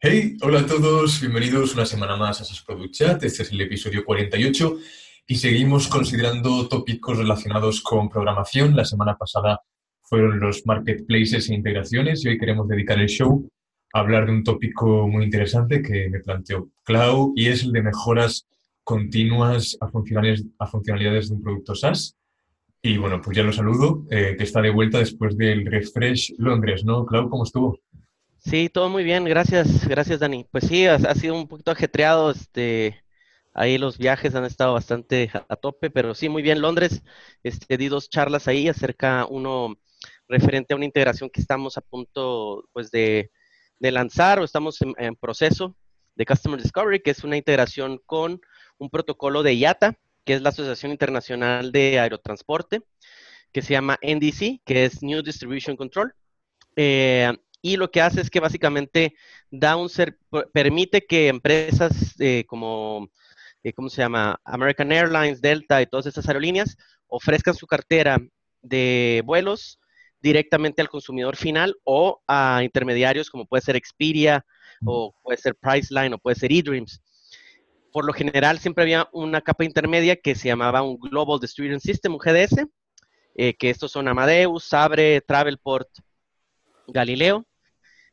Hey, hola a todos, bienvenidos una semana más a SAS Product Chat. Este es el episodio 48 y seguimos considerando tópicos relacionados con programación. La semana pasada fueron los marketplaces e integraciones y hoy queremos dedicar el show a hablar de un tópico muy interesante que me planteó Clau y es el de mejoras continuas a funcionalidades, a de un producto SaaS. Y bueno, pues ya lo saludo, eh, está de vuelta después del refresh Londres, ¿no? Clau, ¿cómo estuvo? Sí, todo muy bien, gracias, gracias Dani. Pues sí, ha, sido un poquito ajetreado, este, ahí los viajes han estado bastante a, tope, pero sí, muy bien. Londres, este, di dos charlas ahí acerca, uno referente a una integración que estamos a punto, pues, de, lanzar o estamos en, proceso de Customer Discovery, que es una integración con un protocolo de IATA, que es la Asociación Internacional de Aerotransporte, que se llama NDC, que es New Distribution Control. Eh, y lo que hace es que básicamente da un ser, permite que empresas eh, como, eh, ¿cómo se llama? American Airlines, Delta y todas estas aerolíneas ofrezcan su cartera de vuelos directamente al consumidor final o a intermediarios como puede ser Expedia o puede ser Priceline o puede ser eDreams. Por lo general siempre había una capa intermedia que se llamaba un Global Distribution System, un GDS, eh, que estos son Amadeus, Sabre, Travelport, Galileo.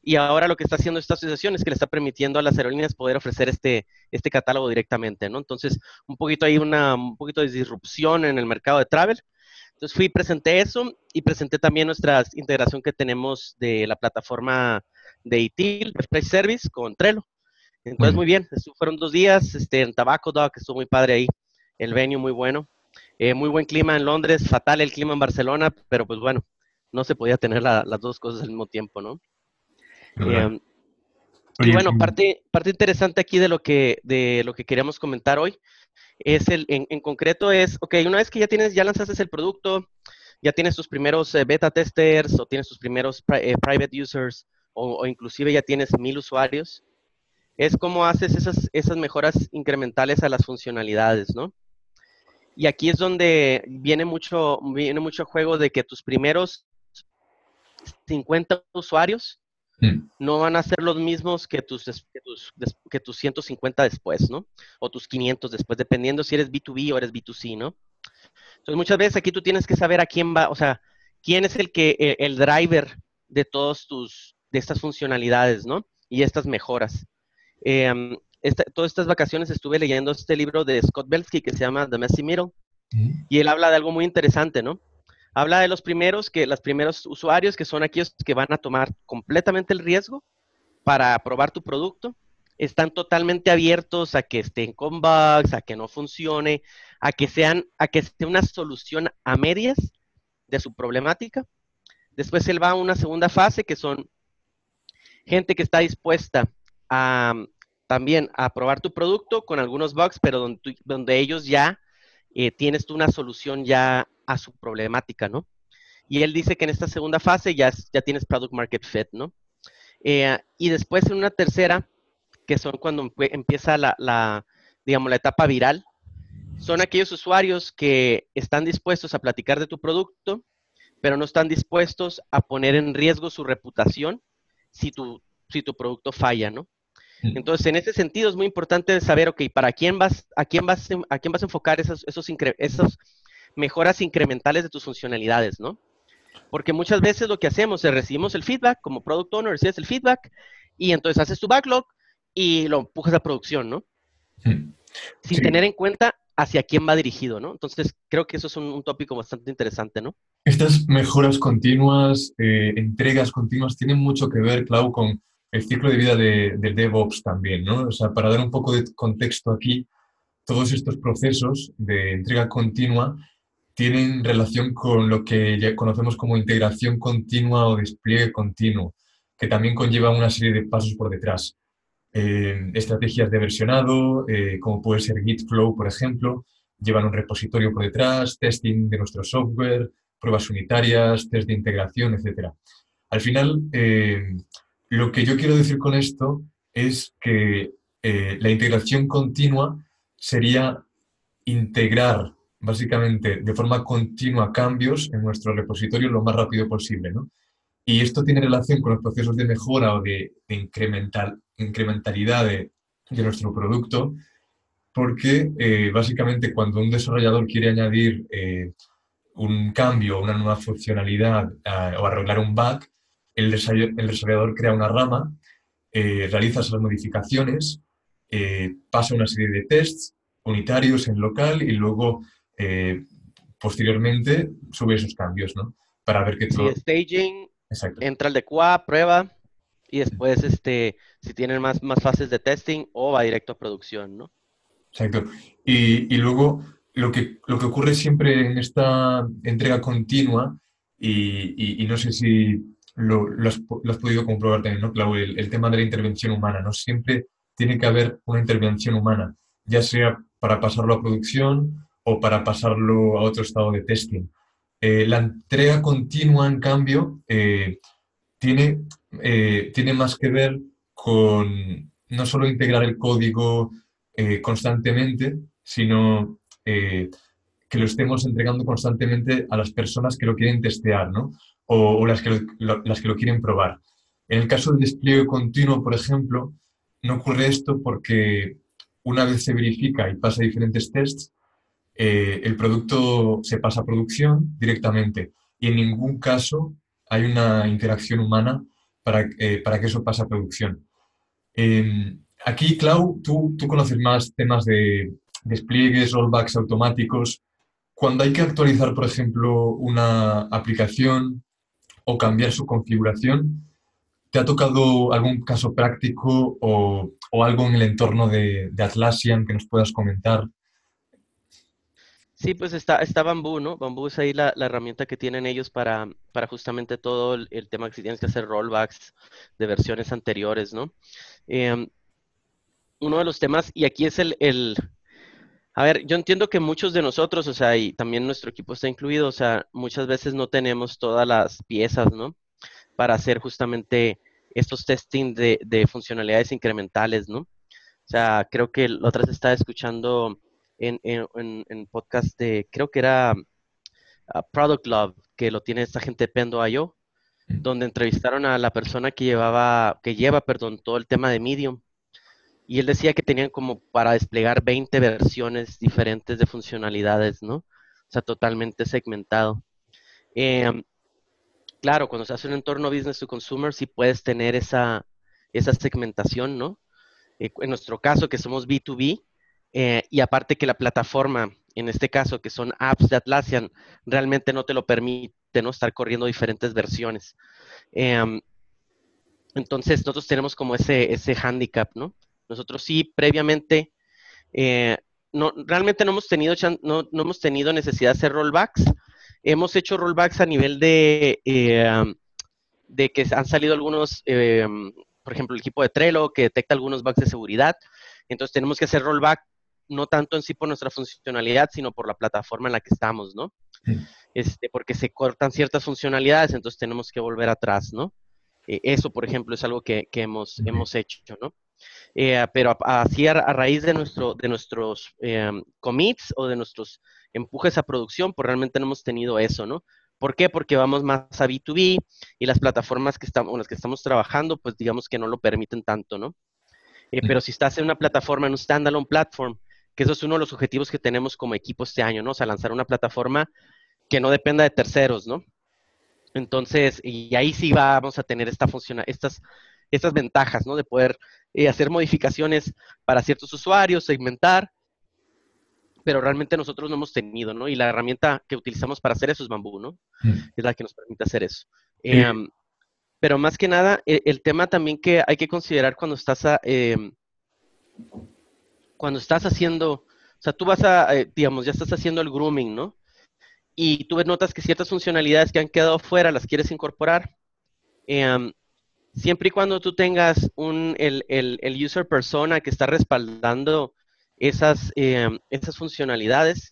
Y ahora lo que está haciendo esta asociación es que le está permitiendo a las aerolíneas poder ofrecer este, este catálogo directamente, ¿no? Entonces, un poquito hay una, un poquito de disrupción en el mercado de travel. Entonces fui y presenté eso y presenté también nuestra integración que tenemos de la plataforma de ITIL, Price Service, con Trello. Entonces, muy bien, fueron dos días este, en Tabaco Dog, que estuvo muy padre ahí, el venue muy bueno. Eh, muy buen clima en Londres, fatal el clima en Barcelona, pero pues bueno, no se podía tener las dos cosas al mismo tiempo, ¿no? Eh, y bueno, parte, parte interesante aquí de lo que, de lo que queríamos comentar hoy es el, en, concreto es, ok, una vez que ya tienes, ya lanzaste el producto, ya tienes tus primeros eh, beta testers o tienes tus primeros eh, private users o, inclusive ya tienes mil usuarios, es cómo haces esas, esas mejoras incrementales a las funcionalidades, ¿no? Y aquí es donde viene mucho, viene mucho juego de que tus primeros 50 usuarios mm. no van a ser los mismos que tus, que tus, 150 después, ¿no? O tus 500 después, dependiendo si eres B2B o eres B2C, ¿no? Entonces, muchas veces aquí tú tienes que saber a quién va, o sea, quién es el que, e, el, driver de todos tus, de estas funcionalidades, ¿no? Y estas mejoras. Em, todas estas vacaciones estuve leyendo este libro de Scott Belsky que se llama The Messy Middle. Mm. Y él habla de algo muy interesante, ¿no? Habla de los primeros, que los primeros usuarios, que son aquellos que van a tomar completamente el riesgo para probar tu producto, están totalmente abiertos a que estén con bugs, a que no funcione, a que sean, a que sea una solución a medias de su problemática. Después él va a una segunda fase que son gente que está dispuesta a también a probar tu producto con algunos bugs, pero donde, ellos ya eh, tienes tú una solución ya a su problemática, ¿no? Y él dice que en esta segunda fase ya, ya tienes product market fit, ¿no? Eh, y después en una tercera, que son cuando empieza la, digamos, la etapa viral, son aquellos usuarios que están dispuestos a platicar de tu producto, pero no están dispuestos a poner en riesgo su reputación si tu, si tu producto falla, ¿no? Entonces, en ese sentido es muy importante saber, ok, ¿para quién vas, a quién vas, a quién vas a enfocar esos, esos, esos mejoras incrementales de tus funcionalidades, ¿no? Porque muchas veces lo que hacemos es recibimos el feedback, como product owner recibes el feedback y entonces haces tu backlog y lo empujas a producción, ¿no? Sin tener en cuenta hacia quién va dirigido, ¿no? Entonces, creo que eso es un, tópico bastante interesante, ¿no? Estas mejoras continuas, eh, entregas continuas, tienen mucho que ver, Clau, con el ciclo de vida de, DevOps también, ¿no? O sea, para dar un poco de contexto aquí, todos estos procesos de entrega continua tienen relación con lo que ya conocemos como integración continua o despliegue continuo, que también conlleva una serie de pasos por detrás. Eh, estrategias de versionado, eh, como puede ser Gitflow, por ejemplo, llevan un repositorio por detrás, testing de nuestro software, pruebas unitarias, test de integración, etc. Al final, eh, lo que yo quiero decir con esto es que la integración continua sería integrar básicamente de forma continua cambios en nuestro repositorio lo más rápido posible. ¿no? Y esto tiene relación con los procesos de mejora o de, incremental, incrementalidad de, nuestro producto, porque eh, básicamente cuando un desarrollador quiere añadir eh, un cambio, una nueva funcionalidad o arreglar un bug, el, desarrollador crea una rama, realiza esas modificaciones, pasa una serie de tests unitarios en local y luego posteriormente sube esos cambios, ¿no? Para ver que todo... staging, entra el de QA, prueba, y después, este, si tienen más, más fases de testing o va directo a producción, ¿no? Exacto. Y, y luego, lo que, lo que ocurre siempre en esta entrega continua, y, y, no sé si lo, lo, has, lo, has, podido comprobar también, ¿no, Clau? El, el, tema de la intervención humana, ¿no? Siempre tiene que haber una intervención humana, ya sea para pasarlo a producción o para pasarlo a otro estado de testing. Eh, la entrega continua, en cambio, eh, tiene, eh, tiene más que ver con no solo integrar el código constantemente, sino que lo estemos entregando constantemente a las personas que lo quieren testear, ¿no? O, las, que las que lo quieren probar. En el caso del despliegue continuo, por ejemplo, no ocurre esto porque una vez se verifica y pasa diferentes tests, eh, el producto se pasa a producción directamente y en ningún caso hay una interacción humana para, eh, para que eso pase a producción. Em, aquí, Clau, tú, tú conoces más temas de despliegues, rollbacks automáticos. Cuando hay que actualizar, por ejemplo, una aplicación o cambiar su configuración, ¿te ha tocado algún caso práctico o, o algo en el entorno de, de Atlassian que nos puedas comentar? Sí, pues está, está Bamboo, ¿no? Bamboo es ahí la, herramienta que tienen ellos para, para justamente todo el, tema que si tienes que hacer rollbacks de versiones anteriores, ¿no? Em, uno de los temas, y aquí es el, el, a ver, yo entiendo que muchos de nosotros, o sea, y también nuestro equipo está incluido, o sea, muchas veces no tenemos todas las piezas, ¿no? Para hacer justamente estos testing de, de funcionalidades incrementales, ¿no? O sea, creo que la otra vez estaba escuchando en, en, podcast de, creo que era ah, Product Love, que lo tiene esta gente de Pendo.io, donde entrevistaron a la persona que llevaba, que lleva, perdón, todo el tema de Medium. Y él decía que tenían como para desplegar 20 versiones diferentes de funcionalidades, ¿no? O sea, totalmente segmentado. Em, claro, cuando se hace un entorno business to consumer, sí puedes tener esa, esa segmentación, ¿no? Eh, en nuestro caso, que somos B2B, eh, y aparte que la plataforma, en este caso, que son apps de Atlassian, realmente no te lo permite, ¿no? Estar corriendo diferentes versiones. Em, entonces, nosotros tenemos como ese, ese handicap, ¿no? Nosotros sí, previamente, eh, no, realmente no hemos, tenido, no, no, hemos tenido necesidad de hacer rollbacks. Hemos hecho rollbacks a nivel de, eh, de que han salido algunos, por ejemplo, el equipo de Trello que detecta algunos bugs de seguridad. Entonces tenemos que hacer rollback no tanto en sí por nuestra funcionalidad, sino por la plataforma en la que estamos, ¿no? Este, porque se cortan ciertas funcionalidades, entonces tenemos que volver atrás, ¿no? Eh, eso, por ejemplo, es algo que, hemos, hemos hecho, ¿no? Eh, pero así a, raíz de, nuestro, de nuestros em, commits o de nuestros empujes a producción, pues realmente no hemos tenido eso, ¿no? ¿Por qué? Porque vamos más a B2B y las plataformas que estamos, con las que estamos trabajando, pues digamos que no lo permiten tanto, ¿no? Eh, pero si estás en una plataforma, en un standalone platform, que eso es uno de los objetivos que tenemos como equipo este año, ¿no? O sea, lanzar una plataforma que no dependa de terceros, ¿no? Entonces, y ahí sí vamos a tener esta estas, estas ventajas, ¿no? De poder eh, hacer modificaciones para ciertos usuarios, segmentar, pero realmente nosotros no hemos tenido, ¿no? Y la herramienta que utilizamos para hacer eso es Bamboo, ¿no? Mm. Es la que nos permite hacer eso. Em, pero más que nada, e, el, tema también que hay que considerar cuando estás a, em, cuando estás haciendo, o sea, tú vas a, eh, digamos, ya estás haciendo el grooming, ¿no? Y tú notas que ciertas funcionalidades que han quedado fuera las quieres incorporar. Em, siempre y cuando tú tengas un, el, el, user persona que está respaldando esas, em, esas funcionalidades,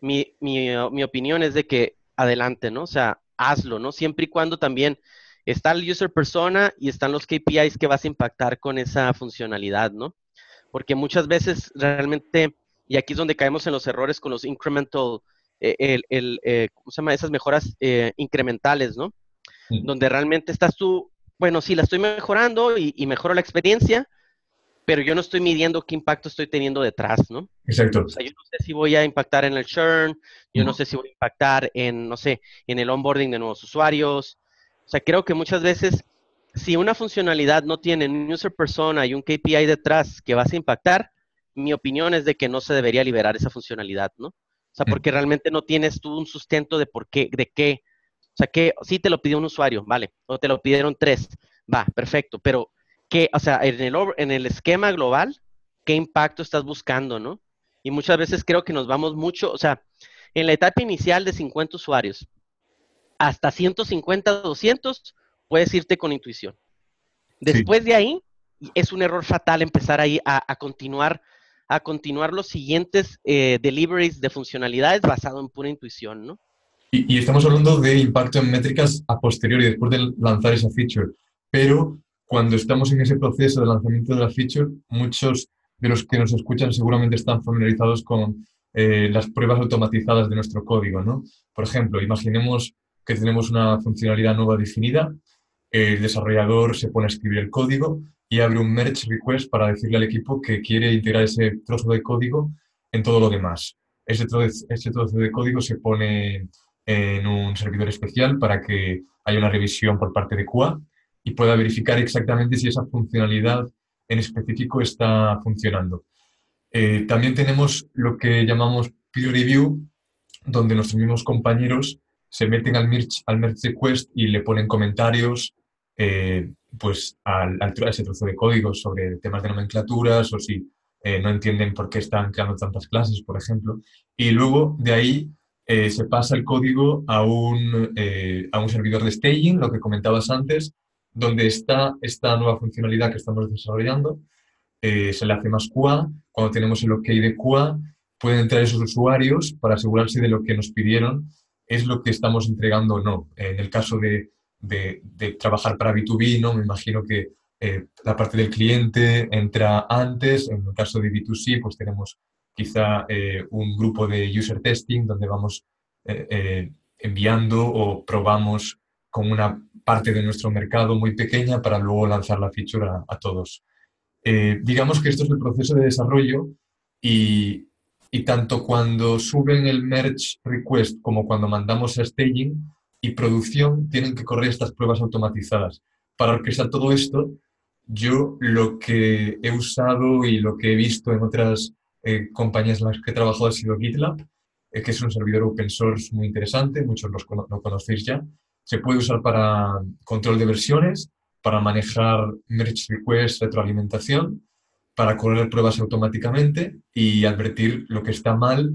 mi, mi, mi, opinión es de que adelante, ¿no? O sea, hazlo, ¿no? Siempre y cuando también está el user persona y están los KPIs que vas a impactar con esa funcionalidad, ¿no? Porque muchas veces realmente, y aquí es donde caemos en los errores con los incremental, eh, el, el eh, ¿cómo se llama? Esas mejoras eh, incrementales, ¿no? Donde realmente estás tú bueno, sí, la estoy mejorando y, y mejoro la experiencia, pero yo no estoy midiendo qué impacto estoy teniendo detrás, ¿no? Exacto. O sea, yo no sé si voy a impactar en el churn, yo no sé si voy a impactar en, no sé, en el onboarding de nuevos usuarios. O sea, creo que muchas veces, si una funcionalidad no tiene un user persona y un KPI detrás que vas a impactar, mi opinión es de que no se debería liberar esa funcionalidad, ¿no? O sea, porque realmente no tienes tú un sustento de por qué, de qué. O sea, que sí te lo pidió un usuario, vale, o te lo pidieron tres, va, perfecto, pero ¿qué, o sea, en el, en el esquema global, qué impacto estás buscando, ¿no? Y muchas veces creo que nos vamos mucho, o sea, en la etapa inicial de 50 usuarios, hasta 150, 200, puedes irte con intuición. Después de ahí, es un error fatal empezar ahí a, a continuar a continuar los siguientes eh, deliveries de funcionalidades basado en pura intuición, ¿no? Y, y, estamos hablando de impacto en métricas a posteriori, después de lanzar esa feature. Pero cuando estamos en ese proceso de lanzamiento de la feature, muchos de los que nos escuchan seguramente están familiarizados con eh, las pruebas automatizadas de nuestro código, ¿no? Por ejemplo, imaginemos que tenemos una funcionalidad nueva definida, el desarrollador se pone a escribir el código y abre un merge request para decirle al equipo que quiere integrar ese trozo de código en todo lo demás. Ese trozo, ese trozo de código se pone en un servidor especial para que haya una revisión por parte de QA y pueda verificar exactamente si esa funcionalidad en específico está funcionando. Eh, también tenemos lo que llamamos peer review, donde nuestros mismos compañeros se meten al merge, al merge request y le ponen comentarios eh, pues al, al, a ese trozo de código sobre temas de nomenclaturas o si eh, no entienden por qué están creando tantas clases, por ejemplo. Y luego de ahí eh, se pasa el código a un, a un servidor de staging, lo que comentabas antes, donde está esta nueva funcionalidad que estamos desarrollando. Se le hace más QA. Cuando tenemos el OK de QA, pueden entrar esos usuarios para asegurarse de lo que nos pidieron es lo que estamos entregando o no. En el caso de de, trabajar para B2B, ¿no? Me imagino que eh, la parte del cliente entra antes, en el caso de B2C, pues tenemos quizá eh, un grupo de user testing donde vamos eh, enviando o probamos con una parte de nuestro mercado muy pequeña para luego lanzar la feature a, todos. digamos que esto es el proceso de desarrollo y, y tanto cuando suben el merge request como cuando mandamos a staging, y producción tienen que correr estas pruebas automatizadas. Para orquestar todo esto, yo lo que he usado y lo que he visto en otras eh, compañías en las que he trabajado ha sido GitLab, eh, que es un servidor open source muy interesante, muchos los, lo conocéis ya. Se puede usar para control de versiones, para manejar merge requests, retroalimentación, para correr pruebas automáticamente y advertir lo que está mal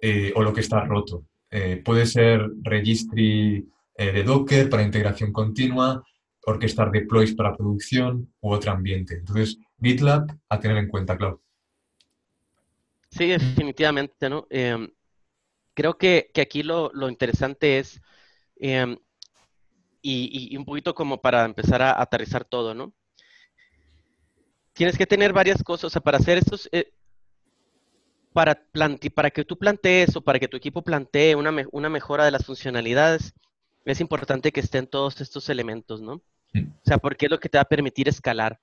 eh, o lo que está roto. Eh, puede ser registry eh, de Docker para integración continua, orquestar deploys para producción u otro ambiente. Entonces, GitLab a tener en cuenta, claro. Sí, definitivamente, ¿no? Em, creo que, aquí lo, interesante es, em, y, un poquito como para empezar a aterrizar todo, ¿no? Tienes que tener varias cosas, o sea, para hacer estos, eh, para, para que tú plantees o para que tu equipo plantee una, una mejora de las funcionalidades, es importante que estén todos estos elementos, ¿no? O sea, porque es lo que te va a permitir escalar.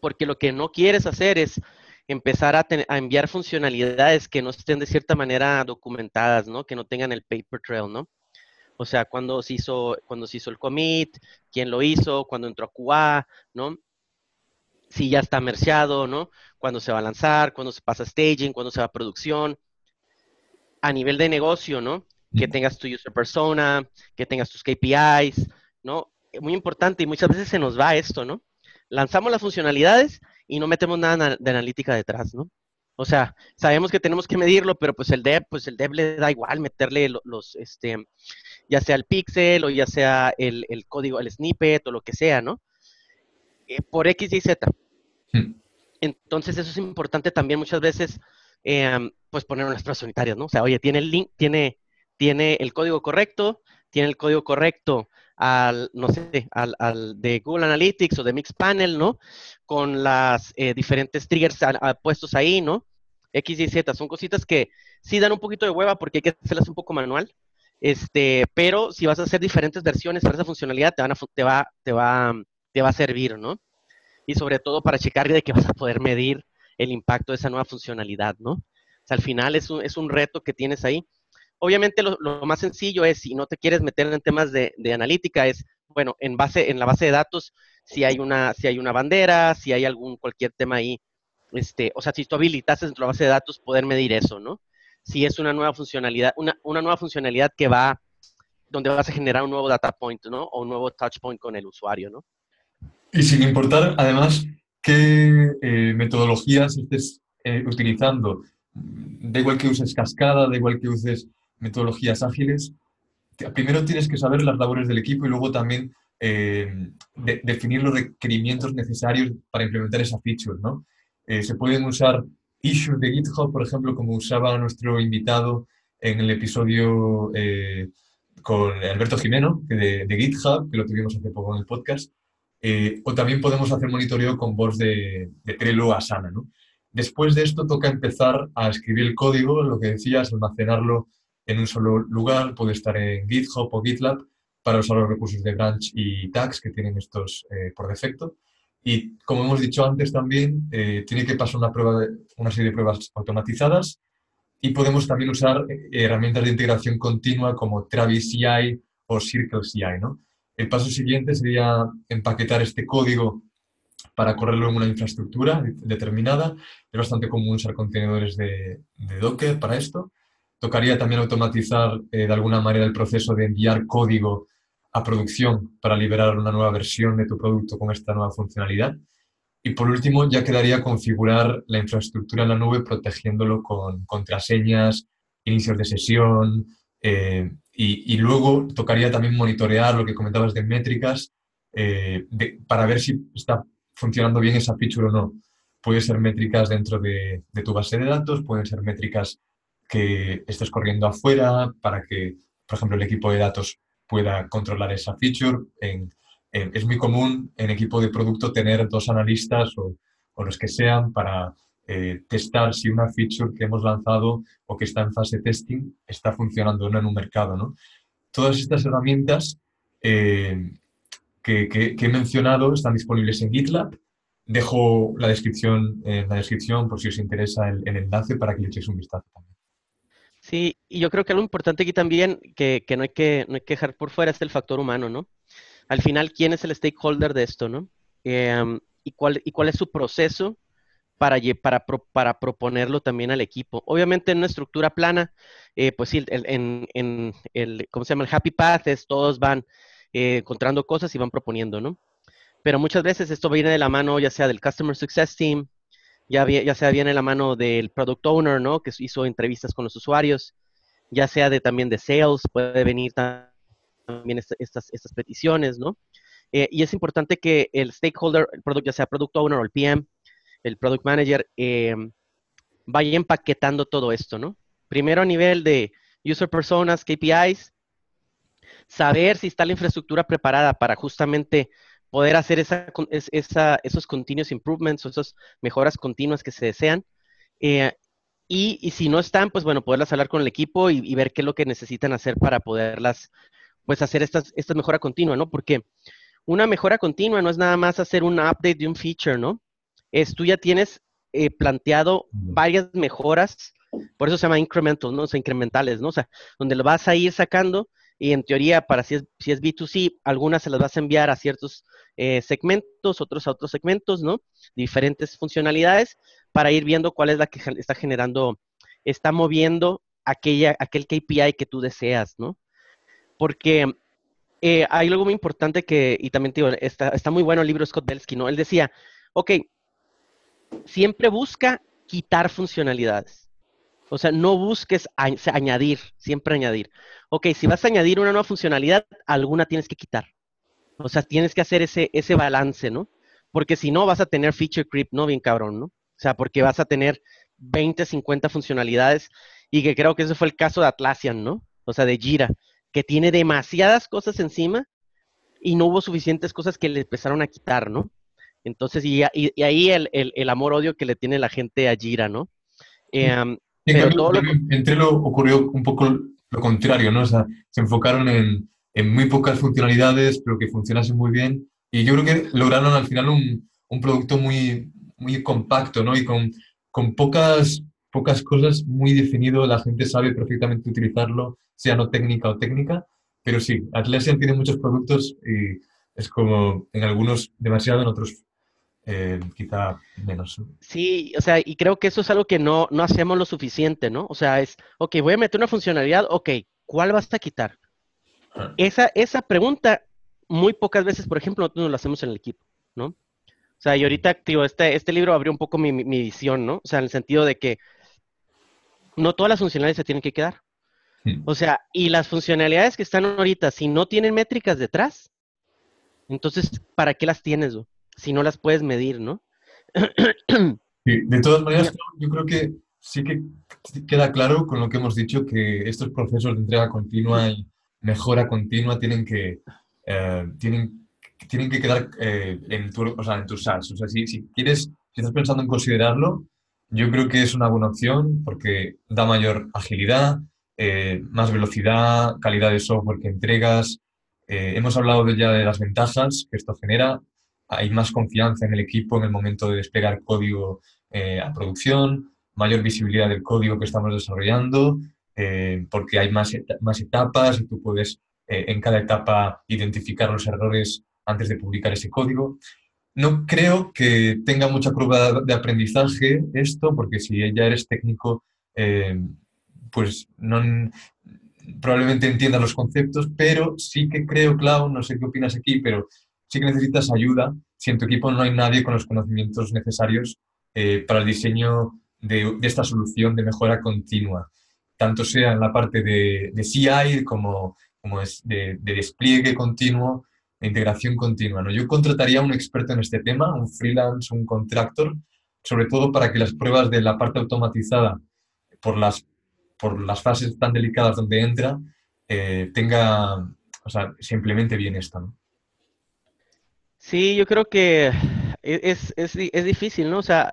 Porque lo que no quieres hacer es empezar a, a, enviar funcionalidades que no estén de cierta manera documentadas, ¿no? Que no tengan el paper trail, ¿no? O sea, cuando se hizo, cuando se hizo el commit, quién lo hizo, cuando entró a QA, ¿no? Si ya está merciado, ¿no? cuándo se va a lanzar, cuándo se pasa a staging, cuándo se va a producción. A nivel de negocio, ¿no? Que tengas tu user persona, que tengas tus KPIs, ¿no? Muy importante y muchas veces se nos va esto, ¿no? Lanzamos las funcionalidades y no metemos nada de analítica detrás, ¿no? O sea, sabemos que tenemos que medirlo, pero pues el dev, pues el dev le da igual meterle los, este, ya sea el pixel o ya sea el, código, el snippet o lo que sea, ¿no? Eh, por X y Z. Hmm. Entonces, eso es importante también muchas veces, eh, pues poner unas pruebas unitarias, ¿no? O sea, oye, tiene el link, tiene, tiene el código correcto, tiene el código correcto al, no sé, al, al de Google Analytics o de Mixpanel, ¿no? Con las eh, diferentes triggers puestos ahí, ¿no? X y Z, son cositas que sí dan un poquito de hueva porque hay que hacerlas un poco manual, Este, pero si vas a hacer diferentes versiones para esa funcionalidad, te, van a, te, va, te, va, te va a servir, ¿no? Y sobre todo para checar de que vas a poder medir el impacto de esa nueva funcionalidad, ¿no? O sea, al final es un, es un reto que tienes ahí. Obviamente lo, lo, más sencillo es, si no te quieres meter en temas de, de, analítica, es, bueno, en, base, en la base de datos, si hay, una, si hay una bandera, si hay algún, cualquier tema ahí, este, o sea, si tú habilitas en la base de datos poder medir eso, ¿no? Si es una nueva funcionalidad, una, una nueva funcionalidad que va, donde vas a generar un nuevo data point, ¿no? O un nuevo touch point con el usuario, ¿no? Y sin importar, además, qué eh, metodologías estés eh, utilizando. Da igual que uses cascada, da igual que uses metodologías ágiles. Primero tienes que saber las labores del equipo y luego también eh, de, definir los requerimientos necesarios para implementar esa feature, ¿no? Eh, se pueden usar issues de GitHub, por ejemplo, como usaba nuestro invitado en el episodio con Alberto Jimeno, de, de, GitHub, que lo tuvimos hace poco en el podcast. Eh, o también podemos hacer monitoreo con voz de, de Trello Asana. ¿no? Después de esto toca empezar a escribir el código, lo que decías, almacenarlo en un solo lugar, puede estar en GitHub o GitLab para usar los recursos de branch y tags que tienen estos eh, por defecto. Y como hemos dicho antes también, eh, tiene que pasar una, prueba una serie de pruebas automatizadas y podemos también usar herramientas de integración continua como Travis CI o Circle CI. ¿no? El paso siguiente sería empaquetar este código para correrlo en una infraestructura determinada. Es bastante común usar contenedores de, Docker para esto. Tocaría también automatizar eh, de alguna manera el proceso de enviar código a producción para liberar una nueva versión de tu producto con esta nueva funcionalidad. Y por último, ya quedaría configurar la infraestructura en la nube protegiéndolo con contraseñas, inicios de sesión eh, y, luego tocaría también monitorear lo que comentabas de métricas eh, para ver si está funcionando bien esa feature o no. Puede ser métricas dentro de, tu base de datos, pueden ser métricas que estés corriendo afuera para que, por ejemplo, el equipo de datos pueda controlar esa feature. Es muy común en equipo de producto tener dos analistas o los que sean para eh, testar si una feature que hemos lanzado o que está en fase testing está funcionando o no en un mercado. ¿no? Todas estas herramientas eh, que, he mencionado están disponibles en GitLab. Dejo la descripción en la descripción por si os interesa el, el enlace para que le echéis un vistazo también. Sí, y yo creo que algo importante aquí también que, no, hay que no hay que dejar por fuera es el factor humano, ¿no? Al final, ¿quién es el stakeholder de esto, no? Eh, y, cuál, ¿Y cuál es su proceso para, para, para proponerlo también al equipo? Obviamente en una estructura plana, eh, pues sí, el, en, en, el, ¿cómo se llama? El happy path es todos van eh, encontrando cosas y van proponiendo, ¿no? Pero muchas veces esto viene de la mano ya sea del Customer Success Team, ya, ya sea viene la mano del product owner, ¿no? Que hizo entrevistas con los usuarios, ya sea de también de sales, puede venir también estas, estas peticiones, ¿no? Eh, y es importante que el stakeholder, el product, ya sea product owner o el PM, el product manager, eh, vaya empaquetando todo esto, ¿no? Primero a nivel de user personas, KPIs, saber si está la infraestructura preparada para justamente poder hacer esa, esa, esos continuous improvements esas mejoras continuas que se desean. Eh, y, y, si no están, pues bueno, poderlas hablar con el equipo y, y, ver qué es lo que necesitan hacer para poderlas, pues hacer estas, esta mejora continua, ¿no? Porque una mejora continua no es nada más hacer un update de un feature, ¿no? Es tú ya tienes eh, planteado varias mejoras, por eso se llama incremental, ¿no? O sea, incrementales, ¿no? O sea, donde lo vas a ir sacando y en teoría, para si es, si es B2C, algunas se las vas a enviar a ciertos eh, segmentos, otros a otros segmentos, ¿no? Diferentes funcionalidades para ir viendo cuál es la que está generando, está moviendo aquella, aquel KPI que tú deseas, ¿no? Porque eh, hay algo muy importante que, y también digo, está, está muy bueno el libro Scott Belsky, ¿no? Él decía, ok, siempre busca quitar funcionalidades. O sea, no busques añadir, siempre añadir. Ok, si vas a añadir una nueva funcionalidad, alguna tienes que quitar. O sea, tienes que hacer ese, ese balance, ¿no? Porque si no, vas a tener feature creep, ¿no? Bien cabrón, ¿no? O sea, porque vas a tener 20, 50 funcionalidades y que creo que ese fue el caso de Atlassian, ¿no? O sea, de Jira, que tiene demasiadas cosas encima y no hubo suficientes cosas que le empezaron a quitar, ¿no? Entonces, y, y, y ahí el, el, el amor-odio que le tiene la gente a Jira, ¿no? Eh, pero todo lo... Entre lo ocurrió un poco lo contrario, ¿no? O sea, se enfocaron en, en muy pocas funcionalidades, pero que funcionasen muy bien. Y yo creo que lograron al final un, un producto muy, muy compacto, ¿no? Y con, con pocas, pocas cosas muy definido, la gente sabe perfectamente utilizarlo, sea no técnica o técnica, pero sí, Atlassian tiene muchos productos y es como en algunos demasiado, en otros eh, quizá menos. Sí, o sea, y creo que eso es algo que no, no hacemos lo suficiente, ¿no? O sea, es, ok, voy a meter una funcionalidad, ok, ¿cuál vas a quitar? Ah. Esa, esa pregunta, muy pocas veces, por ejemplo, nosotros lo hacemos en el equipo, ¿no? O sea, y ahorita, activo este, este libro abrió un poco mi, mi, visión, ¿no? O sea, en el sentido de que no todas las funcionalidades se tienen que quedar. O sea, y las funcionalidades que están ahorita, si no tienen métricas detrás, entonces, ¿para qué las tienes? Si no las puedes medir, ¿no? de todas maneras, yo creo que sí que queda claro con lo que hemos dicho que estos procesos de entrega continua y mejora continua tienen que, eh, tienen, tienen que quedar eh, en, tu, o sea, en tus SaaS. O sea, si, si, quieres, si estás pensando en considerarlo, yo creo que es una buena opción porque da mayor agilidad, eh, más velocidad, calidad de software que entregas. hemos hablado ya de las ventajas que esto genera, hay más confianza en el equipo en el momento de desplegar código eh, a producción, mayor visibilidad del código que estamos desarrollando, eh, porque hay más, más etapas y tú puedes eh, en cada etapa identificar los errores antes de publicar ese código. No creo que tenga mucha curva de aprendizaje esto, porque si ya eres técnico, pues no, probablemente entiendas los conceptos, pero sí que creo, Clau, no sé qué opinas aquí, pero sí que necesitas ayuda si en tu equipo no hay nadie con los conocimientos necesarios eh, para el diseño de, esta solución de mejora continua, tanto sea en la parte de, CI como, como es de, despliegue continuo, de integración continua. ¿no? Yo contrataría a un experto en este tema, un freelance, un contractor, sobre todo para que las pruebas de la parte automatizada por las, por las fases tan delicadas donde entra, eh, tenga, o sea, se implemente bien esto. ¿no? Sí, yo creo que e-, es, es, es difícil, ¿no? O sea,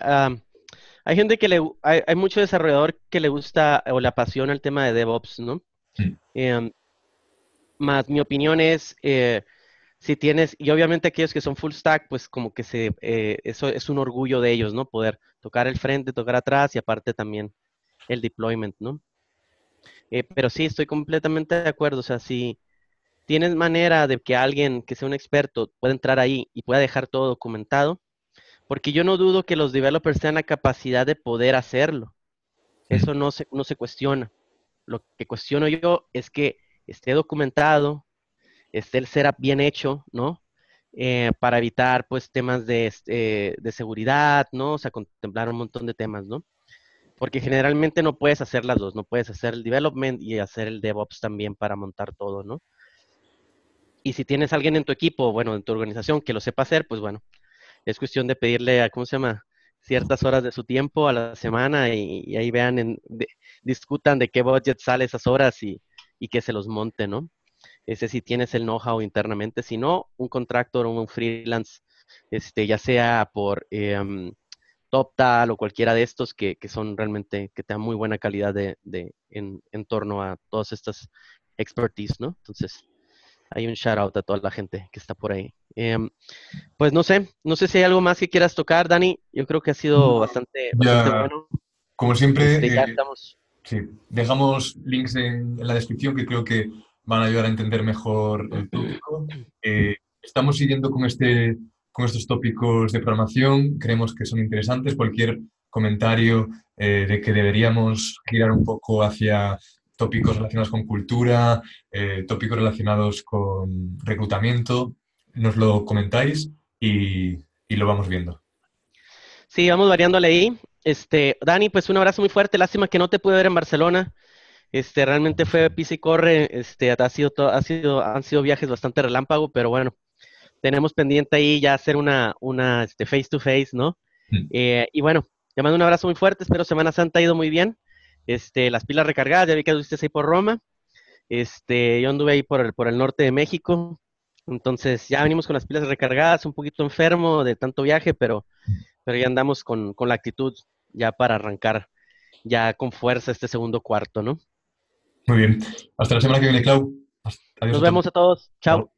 hay gente que le, hay, hay, mucho desarrollador que le gusta o le apasiona el tema de DevOps, ¿no? Em, más mi opinión es, eh, si tienes, y obviamente aquellos que son full stack, pues como que se, eh, eso es un orgullo de ellos, ¿no? Poder tocar el frente, tocar atrás y aparte también el deployment, ¿no? Eh, pero sí, estoy completamente de acuerdo, o sea, si ¿Tienes manera de que alguien que sea un experto pueda entrar ahí y pueda dejar todo documentado? Porque yo no dudo que los developers tengan la capacidad de poder hacerlo. Eso no se, no se cuestiona. Lo que cuestiono yo es que esté documentado, esté el setup bien hecho, ¿no? Eh, para evitar, pues, temas de, este, de seguridad, ¿no? O sea, contemplar un montón de temas, ¿no? Porque generalmente no puedes hacer las dos, no puedes hacer el development y hacer el DevOps también para montar todo, ¿no? Y si tienes alguien en tu equipo, bueno, en tu organización que lo sepa hacer, pues bueno, es cuestión de pedirle a, ¿cómo se llama? Ciertas horas de su tiempo a la semana y, ahí vean, discutan de qué budget sale esas horas y, que se los monte, ¿no? Ese si tienes el know-how internamente, si no, un contractor o un freelance, este, ya sea por eh, TopTal o cualquiera de estos que, son realmente, que te dan muy buena calidad de, en, en torno a todas estas expertise, ¿no? Entonces, hay un shout out a toda la gente que está por ahí. Em, pues no sé, no sé si hay algo más que quieras tocar, Dani. Yo creo que ha sido bastante, bueno. Como siempre, este, eh, Sí, dejamos links en, la descripción que creo que van a ayudar a entender mejor el tópico. Eh, estamos siguiendo con, este, con estos tópicos de programación, creemos que son interesantes. Cualquier comentario eh, de que deberíamos girar un poco hacia tópicos relacionados con cultura, eh, tópicos relacionados con reclutamiento, nos lo comentáis y, lo vamos viendo. Sí, vamos variándole ahí. Este, Dani, pues un abrazo muy fuerte. Lástima que no te pude ver en Barcelona. Este, realmente fue pisa y corre. Este, ha sido, ha sido, han sido viajes bastante relámpago, pero bueno, tenemos pendiente ahí ya hacer una, una este, face to face, ¿no? Mm. Eh, y bueno, te mando un abrazo muy fuerte. Espero Semana Santa ha ido muy bien. Este, las pilas recargadas, ya vi que estuviste ahí por Roma. Este, yo anduve ahí por el, por el norte de México. Entonces ya venimos con las pilas recargadas, un poquito enfermo de tanto viaje, pero, pero ya andamos con, con la actitud ya para arrancar ya con fuerza este segundo cuarto, ¿no? Muy bien. Hasta la semana que viene, Clau. Adiós Nos vemos a todos. Chao.